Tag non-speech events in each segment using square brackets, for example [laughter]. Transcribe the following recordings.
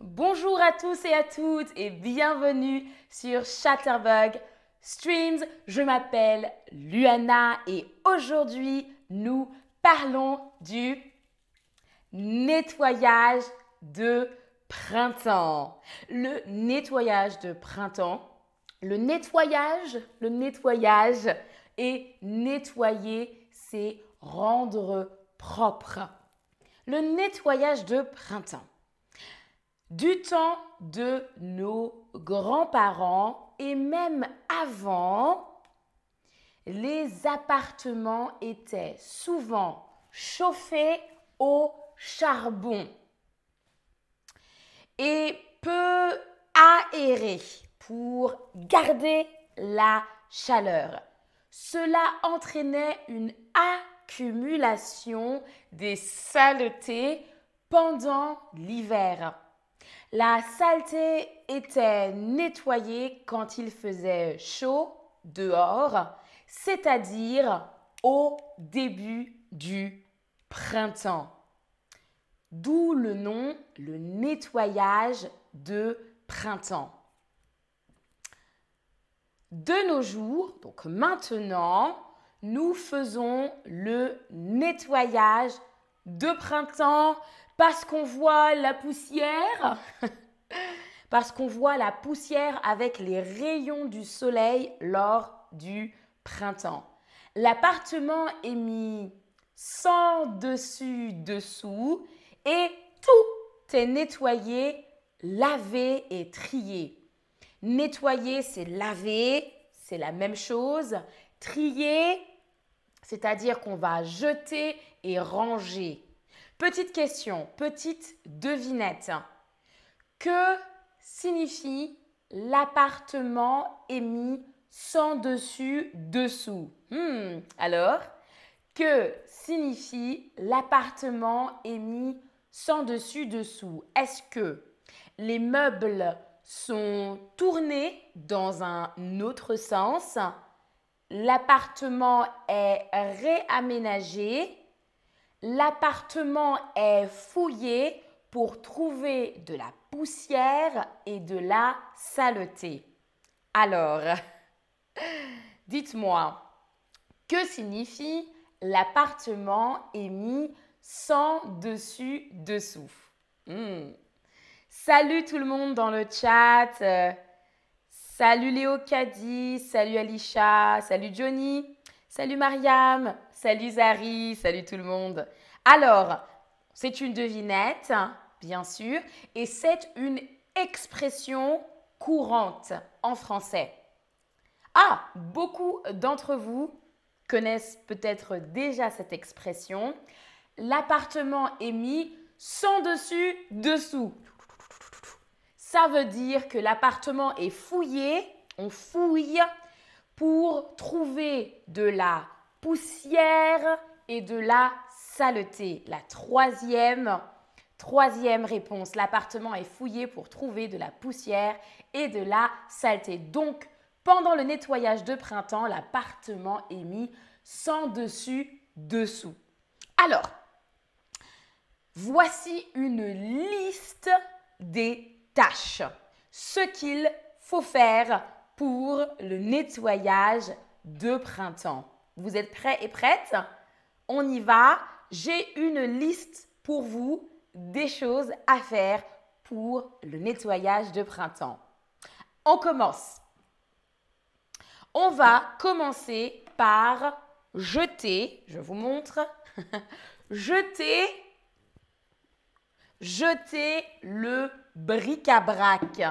Bonjour à tous et à toutes et bienvenue sur Chatterbug Streams. Je m'appelle Luana et aujourd'hui nous parlons du nettoyage de printemps. Le nettoyage de printemps. Le nettoyage, le nettoyage et nettoyer, c'est rendre propre. Le nettoyage de printemps. Du temps de nos grands-parents et même avant, les appartements étaient souvent chauffés au charbon et peu aérés pour garder la chaleur. Cela entraînait une accumulation des saletés pendant l'hiver. La saleté était nettoyée quand il faisait chaud dehors, c'est-à-dire au début du printemps. D'où le nom, le nettoyage de printemps. De nos jours, donc maintenant, nous faisons le nettoyage de printemps parce qu'on voit la poussière, [laughs] parce qu'on voit la poussière avec les rayons du soleil lors du printemps. L'appartement est mis sans dessus dessous et tout est nettoyé, lavé et trié. Nettoyer, c'est laver, c'est la même chose. Trier, c'est-à-dire qu'on va jeter et ranger. Petite question, petite devinette. Que signifie l'appartement est mis sans dessus dessous? Hmm, Alors, que signifie l'appartement est mis sans dessus dessous? Est-ce que les meubles sont tournés dans un autre sens? L'appartement est réaménagé? L'appartement est fouillé pour trouver de la poussière et de la saleté. Alors, [laughs] dites-moi, que signifie l'appartement est mis sans dessus dessous? Hmm. Salut tout le monde dans le chat. salut Léo Caddy, salut Alicia, salut Johnny. Salut Mariam, salut Zari, salut tout le monde. Alors, c'est une devinette, bien sûr, et c'est une expression courante en français. Ah, beaucoup d'entre vous connaissent peut-être déjà cette expression. L'appartement est mis sans dessus dessous. Ça veut dire que l'appartement est fouillé, on fouille pour trouver de la poussière et de la saleté. La troisième, troisième réponse, l'appartement est fouillé pour trouver de la poussière et de la saleté. Donc, pendant le nettoyage de printemps, l'appartement est mis sans dessus dessous. Alors, voici une liste des tâches. Ce qu'il faut faire pour le nettoyage de printemps. Vous êtes prêts et prêtes? On y va. J'ai une liste pour vous des choses à faire pour le nettoyage de printemps. On commence. On va commencer par jeter, je vous montre, [laughs] jeter, jeter le bric-à-brac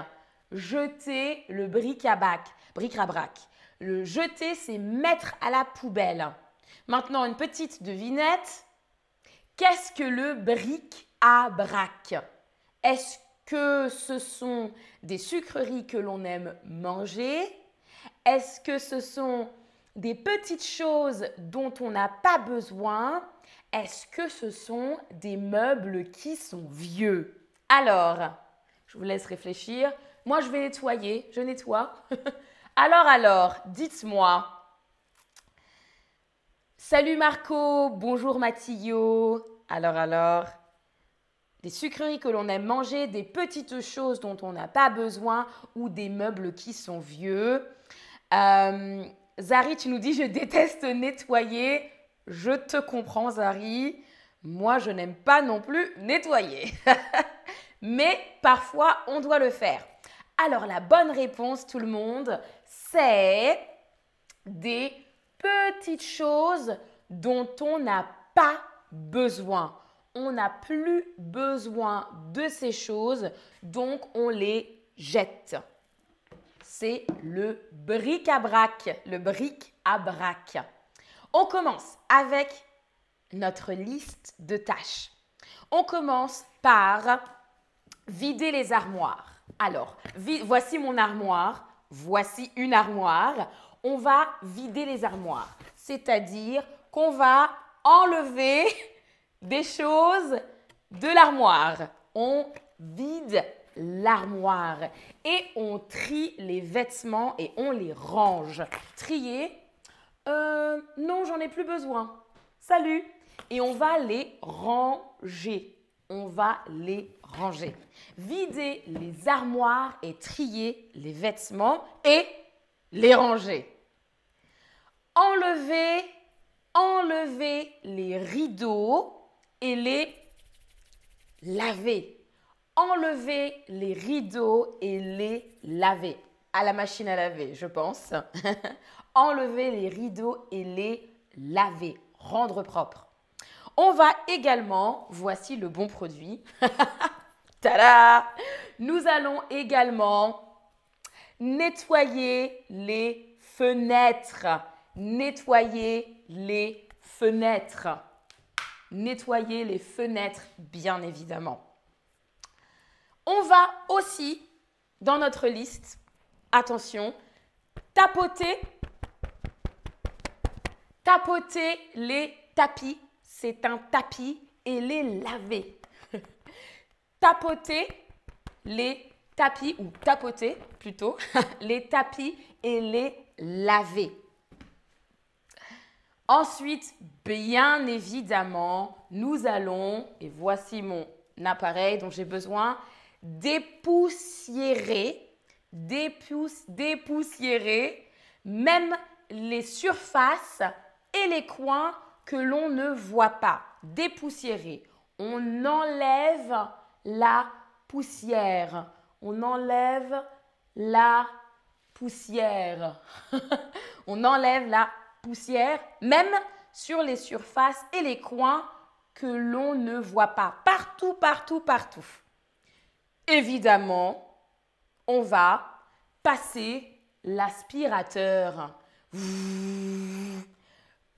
jeter le bric-à-brac. Bric-à-brac. Le jeter, c'est mettre à la poubelle. Maintenant, une petite devinette. Qu'est-ce que le bric-à-brac? Est-ce que ce sont des sucreries que l'on aime manger? Est-ce que ce sont des petites choses dont on n'a pas besoin? Est-ce que ce sont des meubles qui sont vieux? Alors, je vous laisse réfléchir. Moi, je vais nettoyer, je nettoie. [laughs] alors, alors, dites-moi. Salut Marco, bonjour Mathillo. Alors, alors, des sucreries que l'on aime manger, des petites choses dont on n'a pas besoin ou des meubles qui sont vieux. Euh, Zari, tu nous dis je déteste nettoyer. Je te comprends, Zari. Moi, je n'aime pas non plus nettoyer. [laughs] Mais parfois, on doit le faire. Alors, la bonne réponse, tout le monde, c'est des petites choses dont on n'a pas besoin. On n'a plus besoin de ces choses, donc on les jette. C'est le bric-à-brac, le bric-à-brac. On commence avec notre liste de tâches. On commence par vider les armoires. Alors, voici mon armoire, voici une armoire. On va vider les armoires, c'est-à-dire qu'on va enlever [laughs] des choses de l'armoire. On vide l'armoire et on trie les vêtements et on les range. Trier, euh, non, j'en ai plus besoin. Salut. Et on va les ranger. On va les ranger. Vider les armoires et trier les vêtements et les ranger. Enlever, enlever les rideaux et les laver. Enlever les rideaux et les laver. À la machine à laver, je pense. [laughs] enlever les rideaux et les laver. Rendre propre. On va également, voici le bon produit. [laughs] Tada Nous allons également nettoyer les fenêtres. Nettoyer les fenêtres. Nettoyer les fenêtres, bien évidemment. On va aussi, dans notre liste, attention, tapoter, tapoter les tapis c'est un tapis et les laver. [laughs] tapoter les tapis, ou tapoter plutôt, [laughs] les tapis et les laver. Ensuite, bien évidemment, nous allons, et voici mon appareil dont j'ai besoin, dépoussiérer, dépoussiérer même les surfaces et les coins que l'on ne voit pas. Dépoussiérer. On enlève la poussière. On enlève la poussière. [laughs] on enlève la poussière, même sur les surfaces et les coins que l'on ne voit pas. Partout, partout, partout. Évidemment, on va passer l'aspirateur.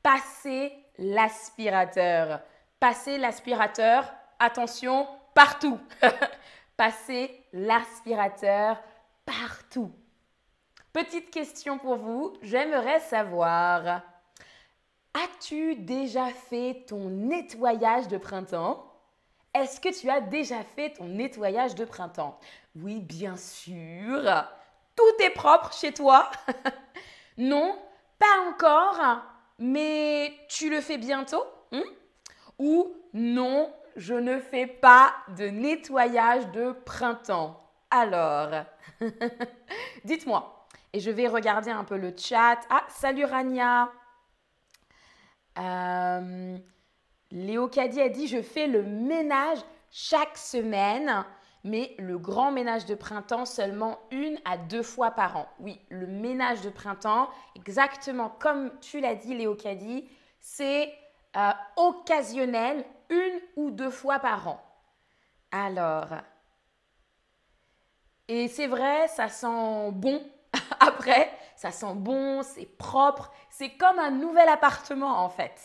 Passer l'aspirateur. Passez l'aspirateur, attention, partout. [laughs] Passez l'aspirateur partout. Petite question pour vous, j'aimerais savoir, as-tu déjà fait ton nettoyage de printemps? Est-ce que tu as déjà fait ton nettoyage de printemps? Oui, bien sûr. Tout est propre chez toi? [laughs] Non, pas encore mais tu le fais bientôt hmm? Ou non, je ne fais pas de nettoyage de printemps. Alors, [laughs] dites-moi. Et je vais regarder un peu le chat. Ah, salut Rania. Euh, Léo Caddy a dit Je fais le ménage chaque semaine mais le grand ménage de printemps seulement une à deux fois par an. Oui, le ménage de printemps, exactement comme tu l'as dit, Léo Caddy, c'est euh, occasionnel une ou deux fois par an. Alors, et c'est vrai, ça sent bon [laughs] après, ça sent bon, c'est propre, c'est comme un nouvel appartement en fait.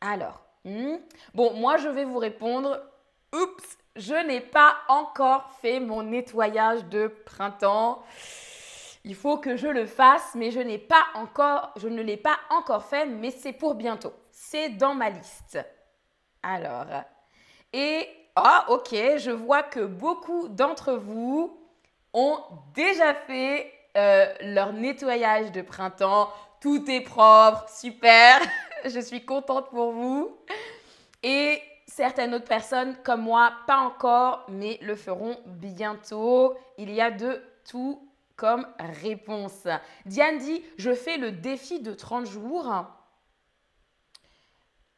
Alors, hmm, bon, moi je vais vous répondre, oups, je n'ai pas encore fait mon nettoyage de printemps. Il faut que je le fasse, mais je n'ai pas encore, je ne l'ai pas encore fait, mais c'est pour bientôt. C'est dans ma liste. Alors, et ah ok, je vois que beaucoup d'entre vous ont déjà fait euh, leur nettoyage de printemps. Tout est propre, super. [laughs] je suis contente pour vous. Et certaines autres personnes comme moi, pas encore, mais le feront bientôt. Il y a de tout comme réponse. Diane dit, je fais le défi de 30 jours.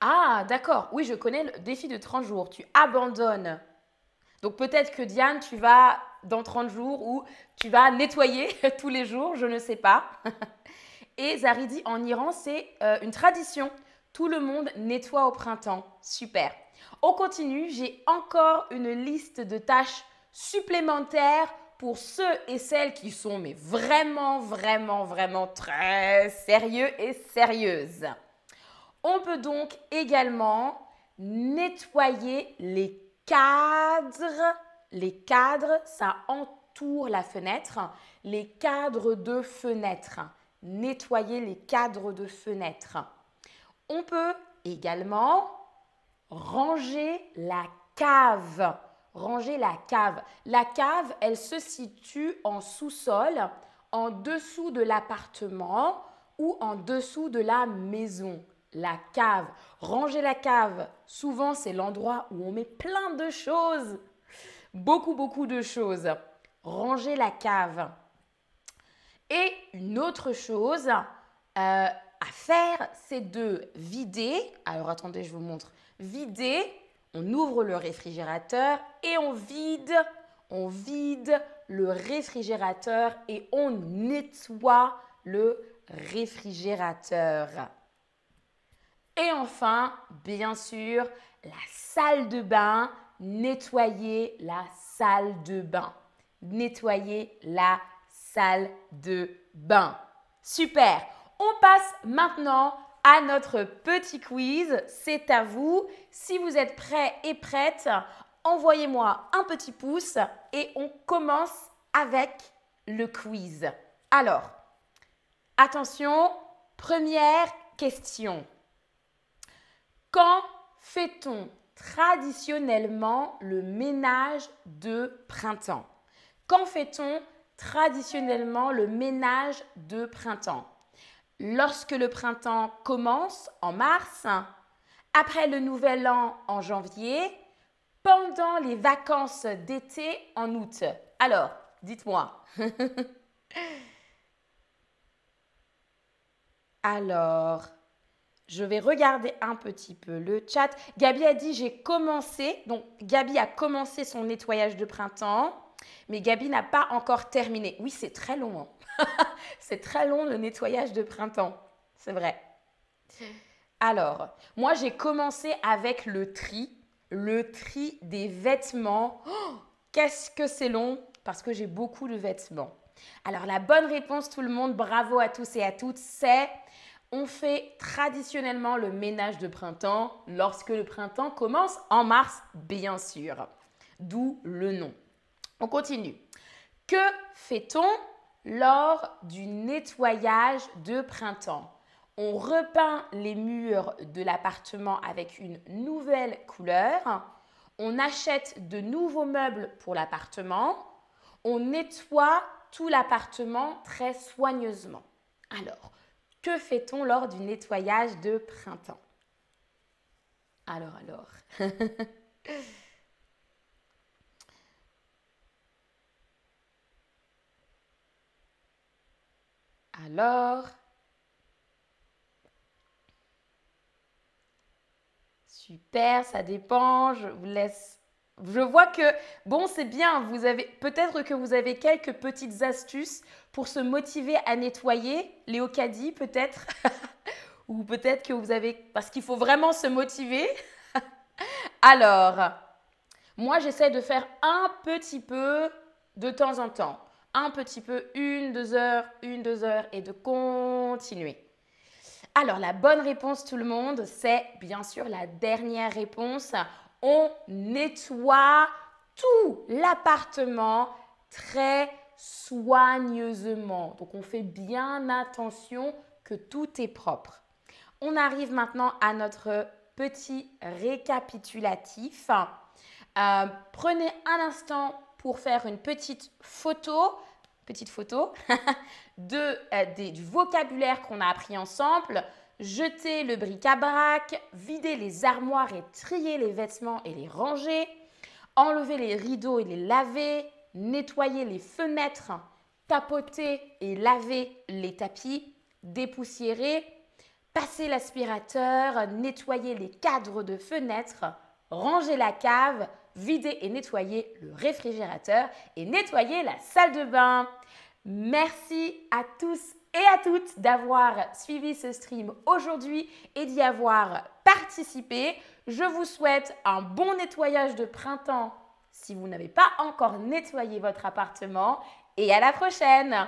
Ah, d'accord. Oui, je connais le défi de 30 jours. Tu abandonnes. Donc peut-être que Diane, tu vas dans 30 jours ou tu vas nettoyer [laughs] tous les jours, je ne sais pas. [laughs] Et Zari dit, en Iran, c'est euh, une tradition. Tout le monde nettoie au printemps. Super. On continue. J'ai encore une liste de tâches supplémentaires pour ceux et celles qui sont vraiment, vraiment, vraiment très sérieux et sérieuses. On peut donc également nettoyer les cadres. Les cadres, ça entoure la fenêtre. Les cadres de fenêtre. Nettoyer les cadres de fenêtre. On peut également ranger la cave. Ranger la cave. La cave, elle se situe en sous-sol, en dessous de l'appartement ou en dessous de la maison. La cave. Ranger la cave, souvent c'est l'endroit où on met plein de choses. Beaucoup, beaucoup de choses. Ranger la cave. Et une autre chose euh, à faire, c'est de vider. Alors attendez, je vous montre. Vider on ouvre le réfrigérateur et on vide, on vide le réfrigérateur et on nettoie le réfrigérateur. Et enfin, bien sûr, la salle de bain, nettoyer la salle de bain. Nettoyer la salle de bain. Super. On passe maintenant à notre petit quiz. C'est à vous. Si vous êtes prêts et prêtes, envoyez-moi un petit pouce et on commence avec le quiz. Alors, attention, première question. Quand fait-on traditionnellement le ménage de printemps? Quand fait-on traditionnellement le ménage de printemps? Lorsque le printemps commence en mars, après le nouvel an en janvier, pendant les vacances d'été en août. Alors, dites-moi. [laughs] Alors, je vais regarder un petit peu le chat. Gabi a dit j'ai commencé. Donc, Gabi a commencé son nettoyage de printemps, mais Gabi n'a pas encore terminé. Oui, c'est très long. Hein. [laughs] c'est très long le nettoyage de printemps. C'est vrai. Alors, moi j'ai commencé avec le tri, le tri des vêtements. Oh, qu'est-ce que c'est long? Parce que j'ai beaucoup de vêtements. Alors la bonne réponse tout le monde, bravo à tous et à toutes, c'est on fait traditionnellement le ménage de printemps lorsque le printemps commence en mars, bien sûr. D'où le nom. On continue. Que fait-on lors du nettoyage de printemps. On repeint les murs de l'appartement avec une nouvelle couleur. On achète de nouveaux meubles pour l'appartement. On nettoie tout l'appartement très soigneusement. Alors, que fait-on lors du nettoyage de printemps? Alors, alors. [laughs] Alors, super, ça dépend. Je vous laisse. Je vois que, bon, c'est bien, vous avez peut-être que vous avez quelques petites astuces pour se motiver à nettoyer. Léo Caddy, peut-être. [laughs] Ou peut-être que vous avez. Parce qu'il faut vraiment se motiver. [laughs] Alors, moi, j'essaie de faire un petit peu de temps en temps un petit peu, une, deux heures, une, deux heures, et de continuer. Alors, la bonne réponse, tout le monde, c'est bien sûr la dernière réponse. On nettoie tout l'appartement très soigneusement. Donc, on fait bien attention que tout est propre. On arrive maintenant à notre petit récapitulatif. Euh, prenez un instant pour faire une petite photo, petite photo [laughs] euh, du vocabulaire qu'on a appris ensemble. jeter le bric-à-brac, vider les armoires et trier les vêtements et les ranger, enlever les rideaux et les laver, nettoyer les fenêtres, tapoter et laver les tapis, dépoussiérer, passer l'aspirateur, nettoyer les cadres de fenêtres, ranger la cave, vider et nettoyer le réfrigérateur et nettoyer la salle de bain. Merci à tous et à toutes d'avoir suivi ce stream aujourd'hui et d'y avoir participé. Je vous souhaite un bon nettoyage de printemps si vous n'avez pas encore nettoyé votre appartement et à la prochaine